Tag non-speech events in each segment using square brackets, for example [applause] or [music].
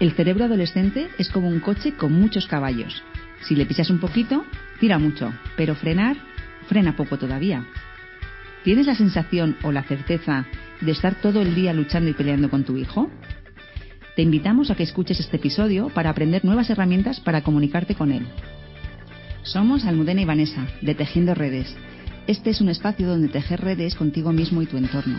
El cerebro adolescente es como un coche con muchos caballos. Si le pisas un poquito, tira mucho, pero frenar, frena poco todavía. ¿Tienes la sensación o la certeza de estar todo el día luchando y peleando con tu hijo? Te invitamos a que escuches este episodio para aprender nuevas herramientas para comunicarte con él. Somos Almudena y Vanessa, de Tejiendo Redes. Este es un espacio donde tejer redes contigo mismo y tu entorno.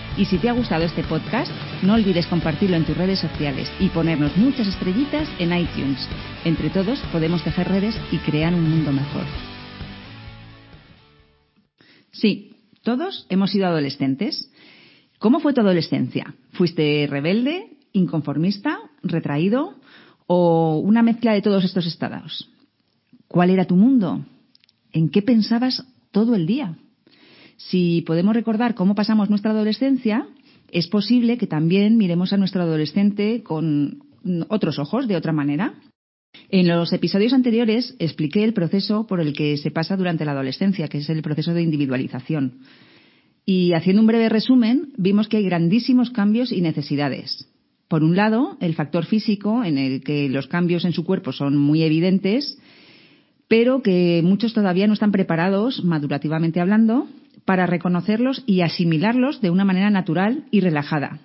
Y si te ha gustado este podcast, no olvides compartirlo en tus redes sociales y ponernos muchas estrellitas en iTunes. Entre todos podemos tejer redes y crear un mundo mejor. Sí, todos hemos sido adolescentes. ¿Cómo fue tu adolescencia? ¿Fuiste rebelde, inconformista, retraído o una mezcla de todos estos estados? ¿Cuál era tu mundo? ¿En qué pensabas todo el día? Si podemos recordar cómo pasamos nuestra adolescencia, es posible que también miremos a nuestro adolescente con otros ojos, de otra manera. En los episodios anteriores expliqué el proceso por el que se pasa durante la adolescencia, que es el proceso de individualización. Y haciendo un breve resumen, vimos que hay grandísimos cambios y necesidades. Por un lado, el factor físico, en el que los cambios en su cuerpo son muy evidentes, pero que muchos todavía no están preparados, madurativamente hablando, para reconocerlos y asimilarlos de una manera natural y relajada.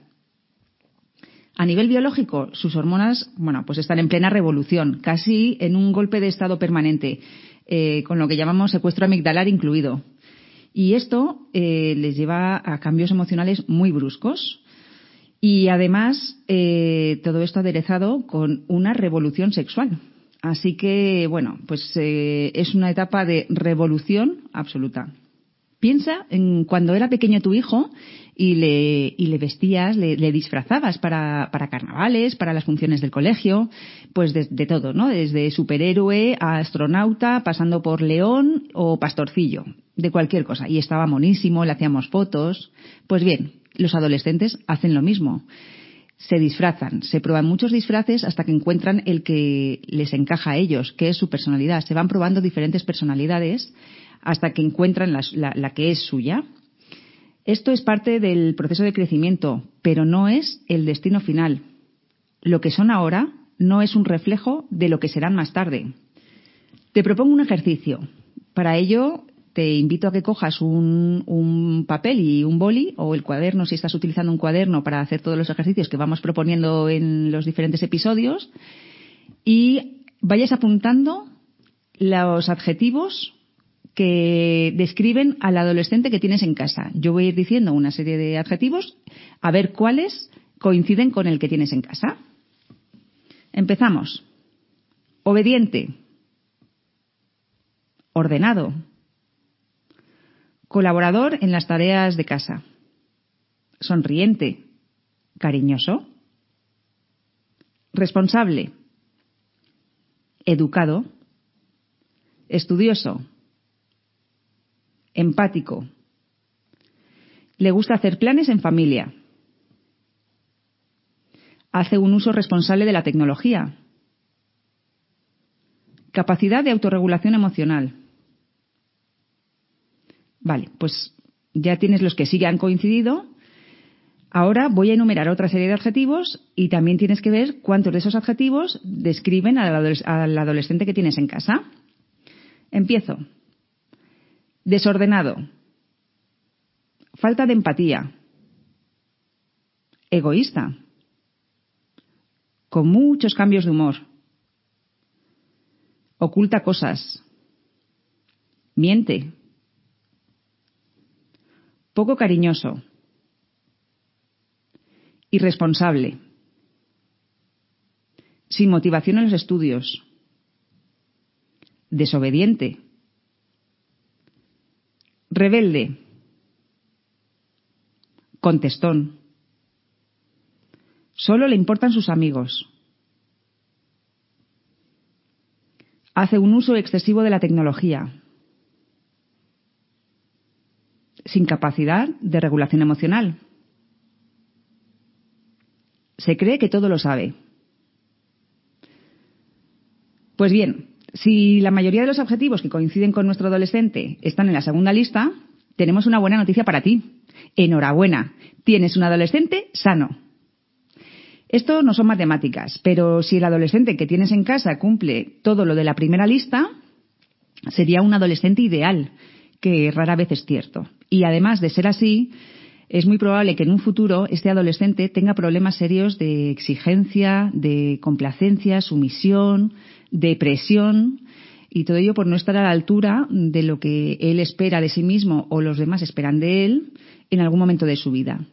A nivel biológico, sus hormonas, bueno, pues están en plena revolución, casi en un golpe de estado permanente, eh, con lo que llamamos secuestro amigdalar incluido. Y esto eh, les lleva a cambios emocionales muy bruscos. Y además, eh, todo esto aderezado con una revolución sexual. Así que, bueno, pues es una etapa de revolución absoluta. Piensa en cuando era pequeño tu hijo y le, y le vestías, le, disfrazabas para, para, carnavales, para las funciones del colegio, pues de, de, todo, ¿no? Desde superhéroe a astronauta, pasando por león o pastorcillo, de cualquier cosa. Y estaba monísimo, le hacíamos fotos. Pues bien, los adolescentes hacen lo mismo se disfrazan, se prueban muchos disfraces hasta que encuentran el que les encaja a ellos, que es su personalidad. Se van probando diferentes personalidades hasta que encuentran la, que es suya. Esto es parte del proceso de crecimiento, pero no es el destino final. Lo que son ahora no es un reflejo de lo que serán más tarde. Te propongo un ejercicio. Para ello, te invito a que cojas un, papel y un boli o el cuaderno si estás utilizando un cuaderno para hacer todos los ejercicios que vamos proponiendo en los diferentes episodios y vayas apuntando los adjetivos que describen al adolescente que tienes en casa. Yo voy a ir diciendo una serie de adjetivos a ver cuáles coinciden con el que tienes en casa. Empezamos. Obediente. Ordenado Colaborador en las tareas de casa. Sonriente. Cariñoso. Responsable. Educado. Estudioso. Empático. Le gusta hacer planes en familia. Hace un uso responsable de la tecnología. Capacidad de autorregulación emocional Vale, pues ya tienes los que sí han coincidido. Ahora voy a enumerar otra serie de adjetivos y también tienes que ver cuántos de esos adjetivos describen al, adolescente que tienes en casa. Empiezo. Desordenado. Falta de empatía. Egoísta. Con muchos cambios de humor. Oculta cosas. Miente poco cariñoso, irresponsable, sin motivación en los estudios, desobediente, rebelde, contestón, solo le importan sus amigos, hace un uso excesivo de la tecnología, sin capacidad de regulación emocional. Se cree que todo lo sabe. Pues bien, si la mayoría de los objetivos que coinciden con nuestro adolescente están en la segunda lista, tenemos una buena noticia para ti. Enhorabuena, tienes un adolescente sano. Esto no son matemáticas, pero si el adolescente que tienes en casa cumple todo lo de la primera lista, sería un adolescente ideal, que rara vez es cierto. Y además de ser así, es muy probable que en un futuro este adolescente tenga problemas serios de exigencia, de complacencia, sumisión, depresión, y todo ello por no estar a la altura de lo que él espera de sí mismo o los demás esperan de él en algún momento de su vida.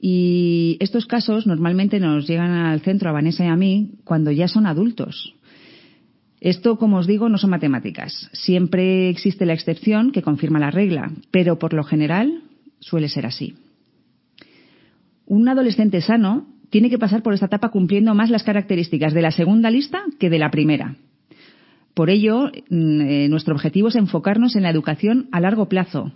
Y estos casos normalmente nos llegan al centro, a Vanessa y a mí, cuando ya son adultos. Esto, como os digo, no son matemáticas. Siempre existe la excepción que confirma la regla, pero por lo general suele ser así. Un adolescente sano tiene que pasar por esta etapa cumpliendo más las características de la segunda lista que de la primera. Por ello, mm, eh, nuestro objetivo es enfocarnos en la educación a largo plazo,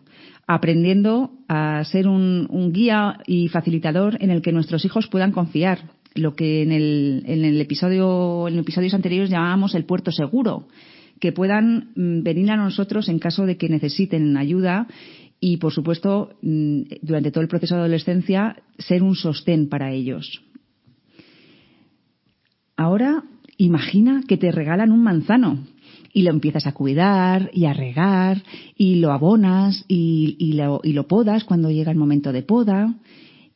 aprendiendo a ser un, guía y facilitador en el que nuestros hijos puedan confiar, lo que en el, en el episodio, en episodios anteriores llamábamos el puerto seguro, que puedan mm, venir a nosotros en caso de que necesiten ayuda y, por supuesto, mm, durante todo el proceso de adolescencia, ser un sostén para ellos. Ahora, imagina que te regalan un manzano y lo empiezas a cuidar y a regar y lo abonas y, y lo podas cuando llega el momento de poda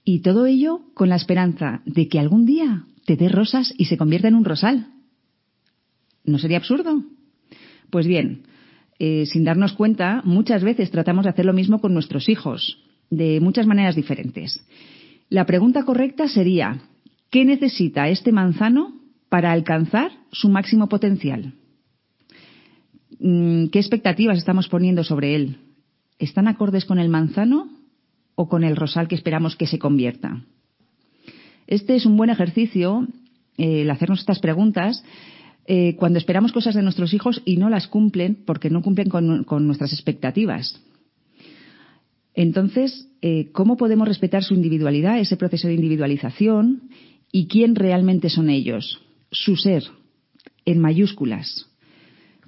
y todo ello con la esperanza de que algún día te dé rosas y se convierta en un rosal. ¿No sería absurdo? Pues bien, eh, sin darnos cuenta, muchas veces tratamos de hacer lo mismo con nuestros hijos, de muchas maneras diferentes. La pregunta correcta sería, ¿qué necesita este manzano para alcanzar su máximo potencial? Mm, ¿qué expectativas estamos poniendo sobre él? ¿Están acordes con el manzano o con el rosal que esperamos que se convierta? Este es un buen ejercicio, eh, el hacernos estas preguntas, eh, cuando esperamos cosas de nuestros hijos y no las cumplen porque no cumplen con, nuestras expectativas. Entonces, eh, ¿cómo podemos respetar su individualidad, ese proceso de individualización y quién realmente son ellos? Su ser, en mayúsculas.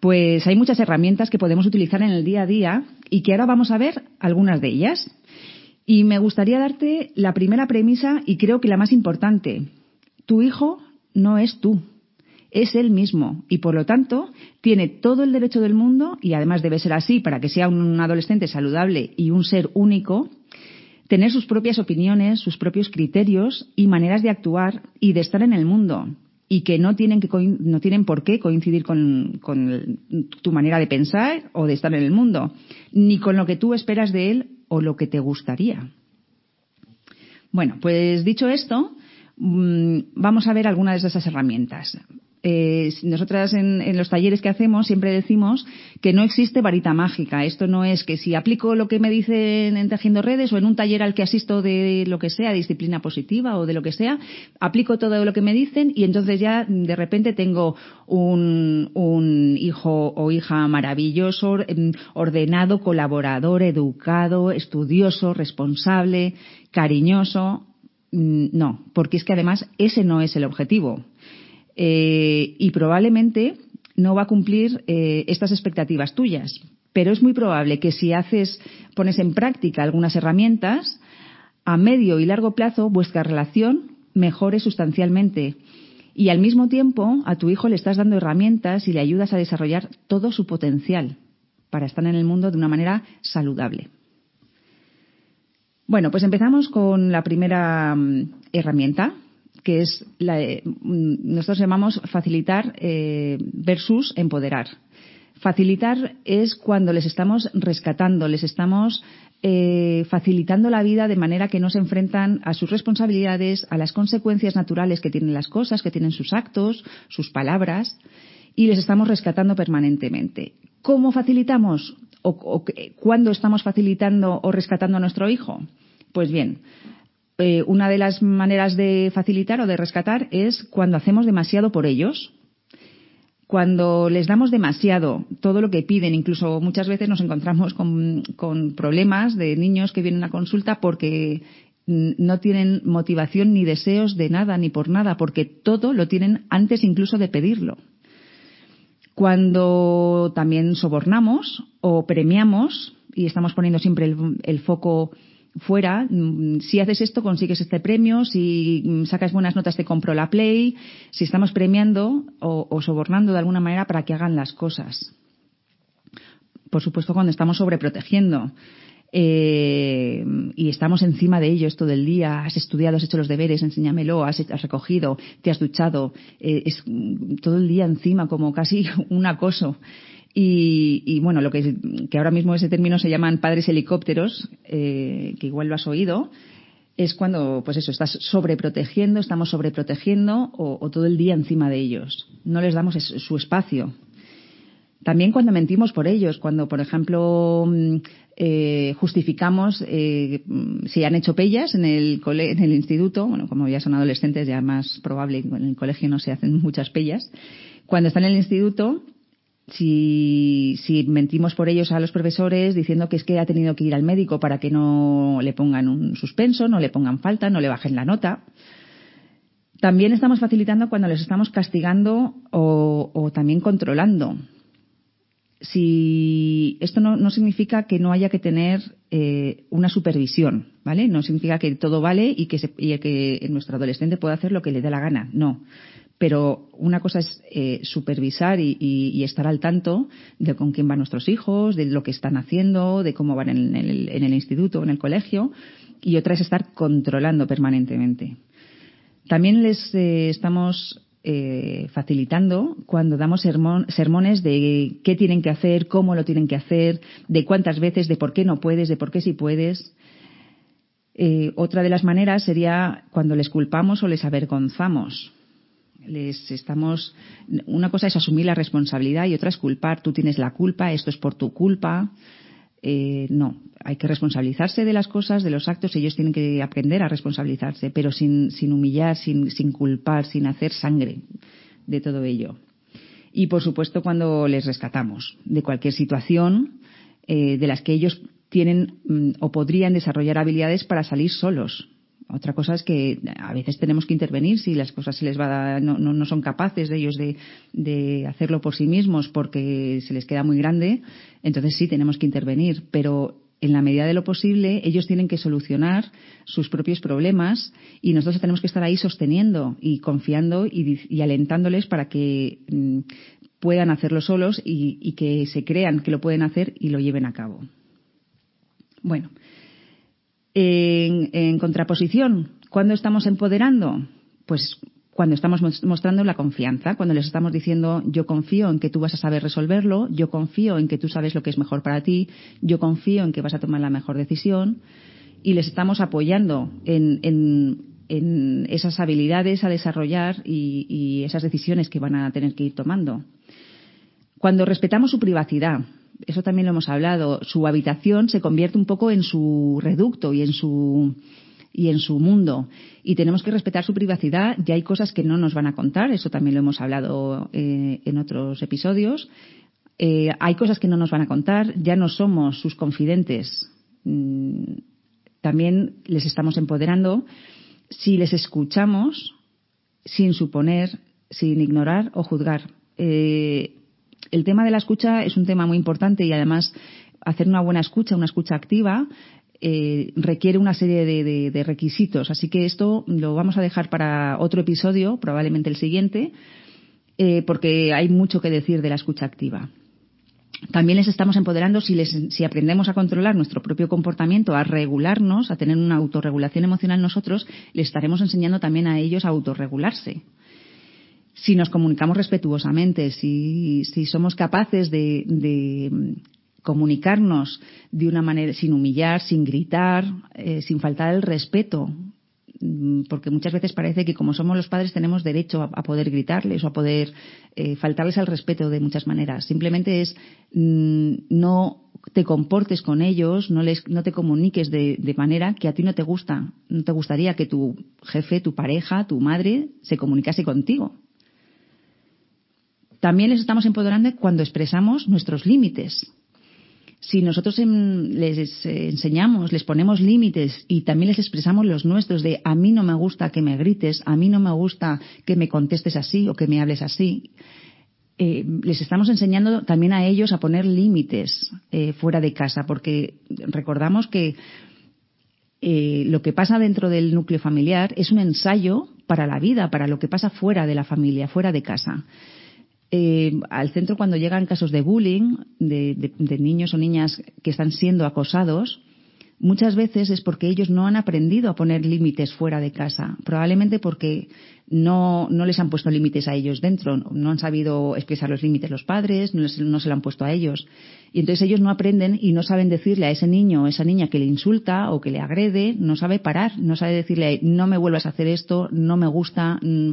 Pues hay muchas herramientas que podemos utilizar en el día a día y que ahora vamos a ver algunas de ellas. Y me gustaría darte la primera premisa y creo que la más importante. Tu hijo no es tú, es él mismo y por lo tanto tiene todo el derecho del mundo y además debe ser así para que sea un adolescente saludable y un ser único, tener sus propias opiniones, sus propios criterios y maneras de actuar y de estar en el mundo y que no tienen, que, no tienen por qué coincidir con, tu manera de pensar o de estar en el mundo, ni con lo que tú esperas de él o lo que te gustaría. Bueno, pues dicho esto, mm, vamos a ver algunas de esas herramientas. Eh, nosotras en, los talleres que hacemos siempre decimos que no existe varita mágica. Esto no es que si aplico lo que me dicen en Tejiendo Redes o en un taller al que asisto de lo que sea, disciplina positiva o de lo que sea, aplico todo lo que me dicen y entonces ya de repente tengo un, un hijo o hija maravilloso, em, ordenado, colaborador, educado, estudioso, responsable, cariñoso. Mm, no, porque es que además ese no es el objetivo. Eh, y probablemente no va a cumplir eh, estas expectativas tuyas. Pero es muy probable que si haces, pones en práctica algunas herramientas, a medio y largo plazo vuestra relación mejore sustancialmente. Y al mismo tiempo a tu hijo le estás dando herramientas y le ayudas a desarrollar todo su potencial para estar en el mundo de una manera saludable. Bueno, pues empezamos con la primera mm, herramienta, que es la, mm, nosotros llamamos facilitar eh, versus empoderar. Facilitar es cuando les estamos rescatando, les estamos eh, facilitando la vida de manera que no se enfrentan a sus responsabilidades, a las consecuencias naturales que tienen las cosas, que tienen sus actos, sus palabras, y les estamos rescatando permanentemente. ¿Cómo facilitamos? ¿O, o cuándo estamos facilitando o rescatando a nuestro hijo? Pues bien, eh, una de las maneras de facilitar o de rescatar es cuando hacemos demasiado por ellos, Cuando les damos demasiado, todo lo que piden, incluso muchas veces nos encontramos con, problemas de niños que vienen a consulta porque no tienen motivación ni deseos de nada ni por nada, porque todo lo tienen antes incluso de pedirlo. Cuando también sobornamos o premiamos, y estamos poniendo siempre el, el foco fuera, mm, si haces esto consigues este premio, si mm, sacas buenas notas te compro la Play, si estamos premiando o, o sobornando de alguna manera para que hagan las cosas. Por supuesto, cuando estamos sobreprotegiendo. Eh, y estamos encima de ellos todo el día. Has estudiado, has hecho los deberes, enséñamelo, has, recogido, te has duchado. Eh, es todo el día encima, como casi [laughs] un acoso. Y, y, bueno, lo que, que ahora mismo ese término se llaman padres helicópteros, eh, que igual lo has oído, es cuando, pues eso, estás sobreprotegiendo, estamos sobreprotegiendo o, todo el día encima de ellos. No les damos su espacio. También cuando mentimos por ellos, cuando, por ejemplo, eh, justificamos eh, si han hecho pellas en el, cole, en el instituto, bueno, como ya son adolescentes, ya más probable, en el colegio no se hacen muchas pellas. Cuando están en el instituto, si, mentimos por ellos a los profesores diciendo que es que ha tenido que ir al médico para que no le pongan un suspenso, no le pongan falta, no le bajen la nota. También estamos facilitando cuando les estamos castigando o, o también controlando. Si esto no, no, significa que no haya que tener eh, una supervisión, ¿vale? No significa que todo vale y que, se, y que nuestro adolescente pueda hacer lo que le dé la gana. No pero una cosa es eh, supervisar y, y, y, estar al tanto de con quién van nuestros hijos, de lo que están haciendo, de cómo van en el, en el instituto, en el colegio, y otra es estar controlando permanentemente. También les eh, estamos eh, facilitando cuando damos sermones de qué tienen que hacer, cómo lo tienen que hacer, de cuántas veces, de por qué no puedes, de por qué sí puedes. Otra de las maneras sería cuando les culpamos o les avergonzamos les estamos una cosa es asumir la responsabilidad y otra es culpar. Tú tienes la culpa esto es por tu culpa. Eh, no hay que responsabilizarse de las cosas de los actos ellos tienen que aprender a responsabilizarse pero sin, humillar sin, sin culpar sin hacer sangre de todo ello. Y por supuesto cuando les rescatamos de cualquier situación eh, de las que ellos tienen mm, o podrían desarrollar habilidades para salir solos otra cosa es que a veces tenemos que intervenir si las cosas se les va a, no, no, no, son capaces de ellos de, de, hacerlo por sí mismos porque se les queda muy grande, entonces sí tenemos que intervenir, pero en la medida de lo posible ellos tienen que solucionar sus propios problemas y nosotros tenemos que estar ahí sosteniendo y confiando y, alentándoles para que mm, puedan hacerlo solos y que se crean que lo pueden hacer y lo lleven a cabo. Bueno, en, contraposición, ¿cuándo estamos empoderando? Pues cuando estamos mostrando la confianza, cuando les estamos diciendo yo confío en que tú vas a saber resolverlo, yo confío en que tú sabes lo que es mejor para ti, yo confío en que vas a tomar la mejor decisión y les estamos apoyando en, esas habilidades a desarrollar y esas decisiones que van a tener que ir tomando. Cuando respetamos su privacidad, eso también lo hemos hablado, su habitación se convierte un poco en su reducto y en su y en su mundo. Y tenemos que respetar su privacidad. Ya hay cosas que no nos van a contar eso también lo hemos hablado eh, en otros episodios. Eh, hay cosas que no nos van a contar ya no somos sus confidentes. Mm, también les estamos empoderando. Si les escuchamos sin suponer sin ignorar o juzgar eh, el tema de la escucha es un tema muy importante y además hacer una buena escucha, una escucha activa, eh, requiere una serie de, requisitos. Así que esto lo vamos a dejar para otro episodio, probablemente el siguiente, eh, porque hay mucho que decir de la escucha activa. También les estamos empoderando si, les, aprendemos a controlar nuestro propio comportamiento, a regularnos, a tener una autorregulación emocional nosotros, les estaremos enseñando también a ellos a autorregularse si nos comunicamos respetuosamente, si, si somos capaces de, de, comunicarnos de una manera sin humillar, sin gritar, eh, sin faltar el respeto, mm, porque muchas veces parece que como somos los padres tenemos derecho a, poder gritarles o a poder eh, faltarles al respeto de muchas maneras. Simplemente es mmm, no te comportes con ellos, no les, no te comuniques de, de manera que a ti no te gusta, no te gustaría que tu jefe, tu pareja, tu madre se comunicase contigo También les estamos empoderando cuando expresamos nuestros límites. Si nosotros les enseñamos, les ponemos límites y también les expresamos los nuestros de a mí no me gusta que me grites, a mí no me gusta que me contestes así o que me hables así, eh, les estamos enseñando también a ellos a poner límites eh, fuera de casa, porque recordamos que eh, lo que pasa dentro del núcleo familiar es un ensayo para la vida, para lo que pasa fuera de la familia, fuera de casa. Al centro cuando llegan casos de bullying de, niños o niñas que están siendo acosados, muchas veces es porque ellos no han aprendido a poner límites fuera de casa, probablemente porque no, no les han puesto límites a ellos dentro, no han sabido expresar los límites los padres, no, no se lo han puesto a ellos. Y entonces ellos no aprenden y no saben decirle a ese niño o esa niña que le insulta o que le agrede, no sabe parar, no sabe decirle no me vuelvas a hacer esto, no me gusta mm,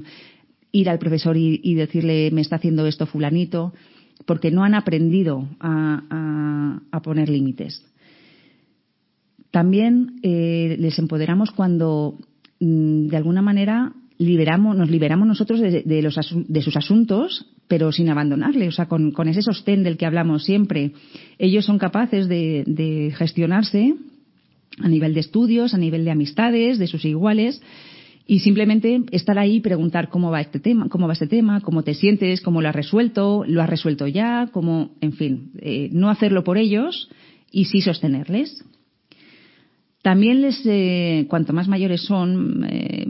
ir al profesor y, decirle me está haciendo esto fulanito, porque no han aprendido a, a poner límites. También eh, les empoderamos cuando, mm, de alguna manera, liberamos, nos liberamos nosotros de, los de sus asuntos, pero sin abandonarle, o sea, con, ese sostén del que hablamos siempre. Ellos son capaces de, gestionarse a nivel de estudios, a nivel de amistades, de sus iguales, y simplemente estar ahí y preguntar cómo va este tema, cómo va este tema, cómo te sientes, cómo lo has resuelto, lo has resuelto ya, cómo, en fin, eh, no hacerlo por ellos y sí sostenerles. También les, eh, cuanto más mayores son, eh,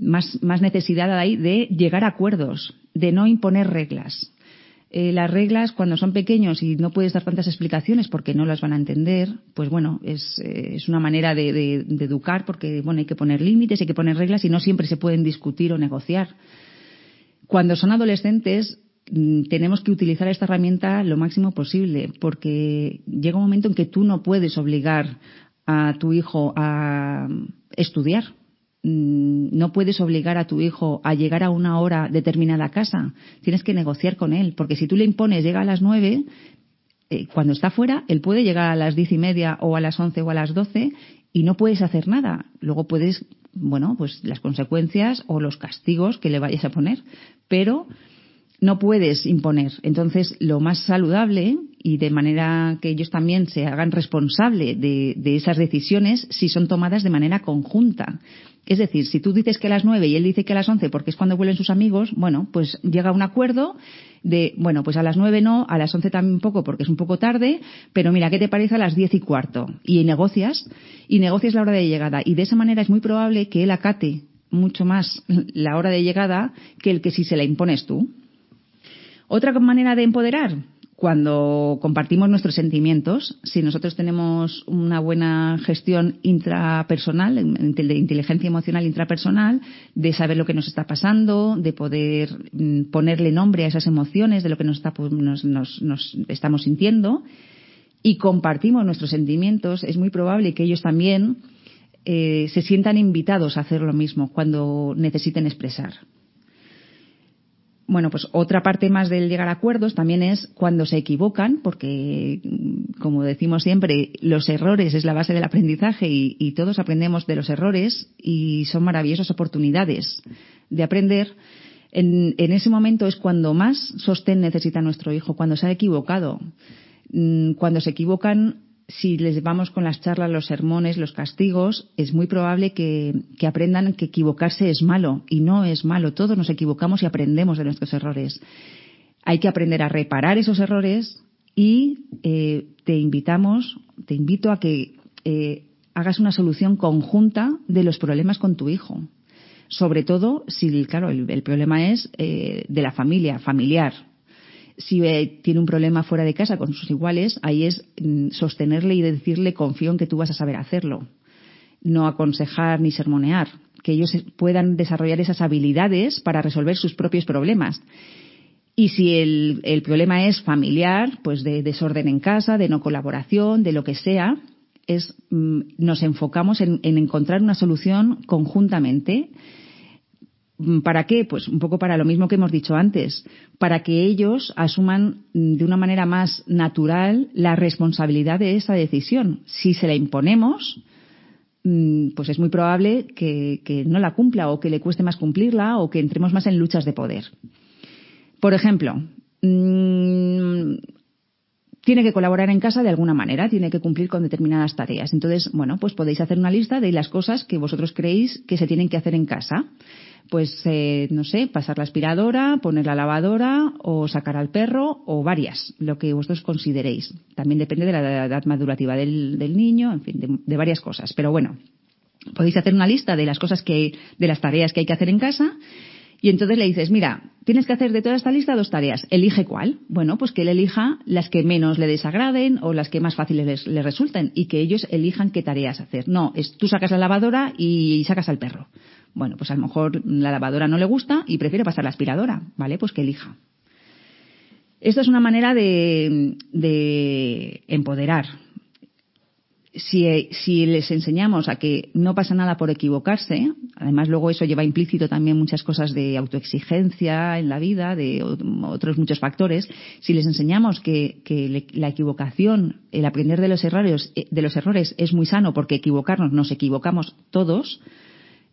más, más, necesidad hay de llegar a acuerdos, de no imponer reglas. Eh, las reglas, cuando son pequeños y no puedes dar tantas explicaciones porque no las van a entender, pues bueno, es, es una manera de, de, de, educar porque, bueno, hay que poner límites, hay que poner reglas y no siempre se pueden discutir o negociar. Cuando son adolescentes, mm, tenemos que utilizar esta herramienta lo máximo posible, porque llega un momento en que tú no puedes obligar a tu hijo a estudiar. Mm, no puedes obligar a tu hijo a llegar a una hora determinada a casa. Tienes que negociar con él, porque si tú le impones llega a las nueve, eh, cuando está fuera, él puede llegar a las diez y media o a las once o a las doce y no puedes hacer nada. Luego puedes, bueno, pues las consecuencias o los castigos que le vayas a poner, pero no puedes imponer. Entonces, lo más saludable y de manera que ellos también se hagan responsable de, esas decisiones si son tomadas de manera conjunta. Es decir, si tú dices que a las nueve y él dice que a las once porque es cuando vuelven sus amigos, bueno, pues llega a un acuerdo de, bueno, pues a las nueve no, a las once también un poco porque es un poco tarde, pero mira, ¿qué te parece a las diez y cuarto? Y negocias, y negocias la hora de llegada. Y de esa manera es muy probable que él acate mucho más la hora de llegada que el que si se la impones tú. Otra manera de empoderar, cuando compartimos nuestros sentimientos, si nosotros tenemos una buena gestión intrapersonal, de inteligencia emocional intrapersonal, de saber lo que nos está pasando, de poder mm, ponerle nombre a esas emociones, de lo que nos, está, pues, nos, estamos sintiendo, y compartimos nuestros sentimientos, es muy probable que ellos también eh, se sientan invitados a hacer lo mismo cuando necesiten expresar bueno, pues otra parte más del llegar a acuerdos también es cuando se equivocan, porque, como decimos siempre, los errores es la base del aprendizaje y, todos aprendemos de los errores y son maravillosas oportunidades de aprender. En, en, ese momento es cuando más sostén necesita nuestro hijo, cuando se ha equivocado. Mm, cuando se equivocan si les vamos con las charlas, los sermones, los castigos, es muy probable que, aprendan que equivocarse es malo y no es malo. Todos nos equivocamos y aprendemos de nuestros errores. Hay que aprender a reparar esos errores y eh, te invitamos, te invito a que eh, hagas una solución conjunta de los problemas con tu hijo. Sobre todo si, claro, el, problema es eh, de la familia, familiar, si eh, tiene un problema fuera de casa con sus iguales, ahí es mm, sostenerle y decirle confío en que tú vas a saber hacerlo. No aconsejar ni sermonear, que ellos puedan desarrollar esas habilidades para resolver sus propios problemas. Y si el, problema es familiar, pues de desorden en casa, de no colaboración, de lo que sea, es, mm, nos enfocamos en encontrar una solución conjuntamente ¿Para qué? Pues un poco para lo mismo que hemos dicho antes, para que ellos asuman mm, de una manera más natural la responsabilidad de esa decisión. Si se la imponemos, mm, pues es muy probable que, no la cumpla o que le cueste más cumplirla o que entremos más en luchas de poder. Por ejemplo, mm, tiene que colaborar en casa de alguna manera, tiene que cumplir con determinadas tareas. Entonces, bueno, pues podéis hacer una lista de las cosas que vosotros creéis que se tienen que hacer en casa. Pues, eh, no sé, pasar la aspiradora, poner la lavadora o sacar al perro o varias, lo que vosotros consideréis. También depende de la edad madurativa del, niño, en fin, de, varias cosas. Pero bueno, podéis hacer una lista de las cosas que, de las tareas que hay que hacer en casa y entonces le dices, mira, tienes que hacer de toda esta lista dos tareas. Elige cuál. Bueno, pues que él elija las que menos le desagraden o las que más fáciles le resulten y que ellos elijan qué tareas hacer. No, es tú sacas la lavadora y sacas al perro. Bueno, pues a lo mejor la lavadora no le gusta y prefiere pasar la aspiradora. ¿Vale? Pues que elija. Esto es una manera de, de empoderar, si, les enseñamos a que no pasa nada por equivocarse, además luego eso lleva implícito también muchas cosas de autoexigencia en la vida, de otros muchos factores, si les enseñamos que, la equivocación, el aprender de los errores, eh, de los errores es muy sano porque equivocarnos nos equivocamos todos,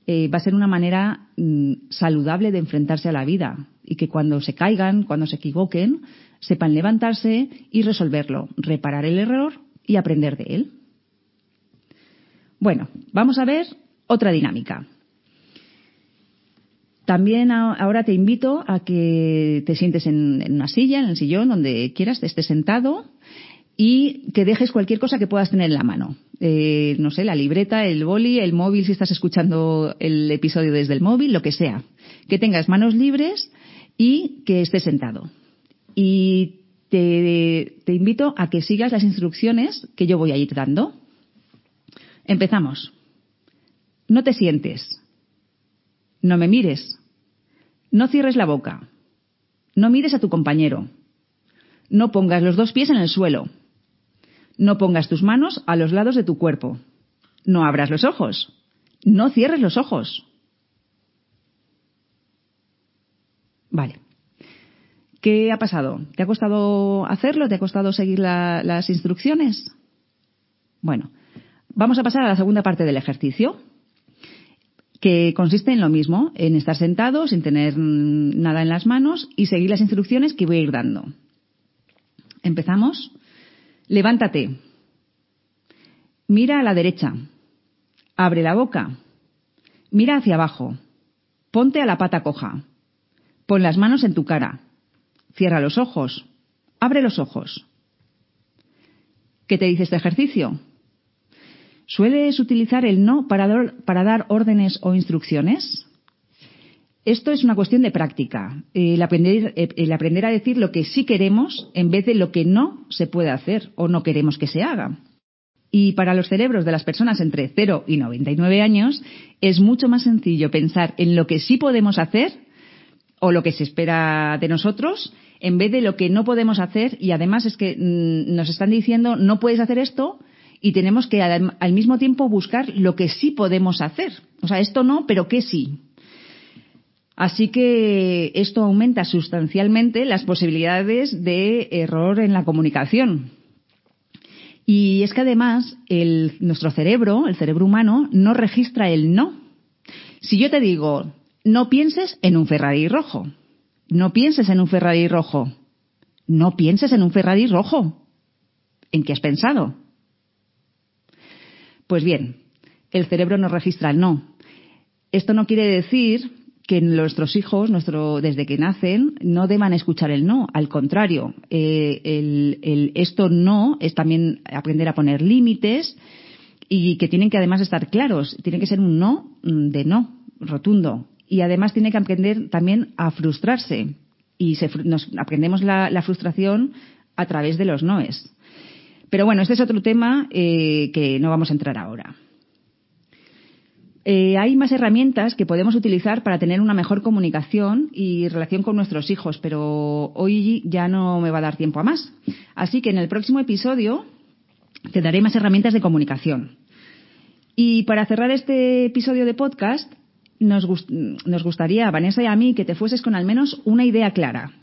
eh, va a ser una manera mm, saludable de enfrentarse a la vida y que cuando se caigan, cuando se equivoquen, sepan levantarse y resolverlo, reparar el error y aprender de él. Bueno, vamos a ver otra dinámica. También ahora te invito a que te sientes en, una silla, en el sillón, donde quieras, estés sentado y que dejes cualquier cosa que puedas tener en la mano. Eh, no sé, la libreta, el boli, el móvil, si estás escuchando el episodio desde el móvil, lo que sea. Que tengas manos libres y que estés sentado. Y te, te invito a que sigas las instrucciones que yo voy a ir dando. Empezamos. No te sientes. No me mires. No cierres la boca. No mires a tu compañero. No pongas los dos pies en el suelo. No pongas tus manos a los lados de tu cuerpo. No abras los ojos. No cierres los ojos. Vale. ¿Qué ha pasado? ¿Te ha costado hacerlo? ¿Te ha costado seguir las instrucciones? Bueno, Vamos a pasar a la segunda parte del ejercicio, que consiste en lo mismo, en estar sentado sin tener nada en las manos y seguir las instrucciones que voy a ir dando. Empezamos. Levántate. Mira a la derecha. Abre la boca. Mira hacia abajo. Ponte a la pata coja. Pon las manos en tu cara. Cierra los ojos. Abre los ojos. ¿Qué te dice este ejercicio? ¿Sueles utilizar el no para, dar órdenes o instrucciones? Esto es una cuestión de práctica, el aprender, el aprender a decir lo que sí queremos en vez de lo que no se puede hacer o no queremos que se haga. Y para los cerebros de las personas entre 0 y 99 años es mucho más sencillo pensar en lo que sí podemos hacer o lo que se espera de nosotros en vez de lo que no podemos hacer y además es que mm, nos están diciendo no puedes hacer esto y tenemos que al, mismo tiempo buscar lo que sí podemos hacer. O sea, esto no, pero qué sí. Así que esto aumenta sustancialmente las posibilidades de error en la comunicación. Y es que además nuestro cerebro, el cerebro humano, no registra el no. Si yo te digo, no pienses en un Ferrari rojo, no pienses en un Ferrari rojo, no pienses en un Ferrari rojo, ¿en qué has pensado? Pues bien, el cerebro no registra el no. Esto no quiere decir que nuestros hijos, nuestro, desde que nacen, no deban escuchar el no. Al contrario, eh, el, esto no es también aprender a poner límites y que tienen que además estar claros. Tiene que ser un no mm, de no, rotundo. Y además tiene que aprender también a frustrarse. Y nos aprendemos la, la frustración a través de los noes. Pero bueno, este es otro tema eh, que no vamos a entrar ahora. Eh, hay más herramientas que podemos utilizar para tener una mejor comunicación y relación con nuestros hijos, pero hoy ya no me va a dar tiempo a más. Así que en el próximo episodio te daré más herramientas de comunicación. Y para cerrar este episodio de podcast, nos, nos gustaría, Vanessa y a mí, que te fueses con al menos una idea clara.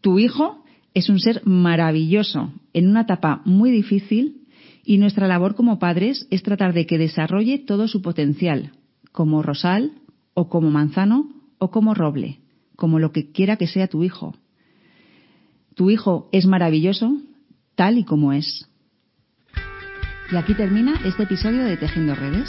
Tu hijo es un ser maravilloso en una etapa muy difícil y nuestra labor como padres es tratar de que desarrolle todo su potencial, como rosal o como manzano o como roble, como lo que quiera que sea tu hijo. Tu hijo es maravilloso tal y como es. Y aquí termina este episodio de Tejiendo Redes.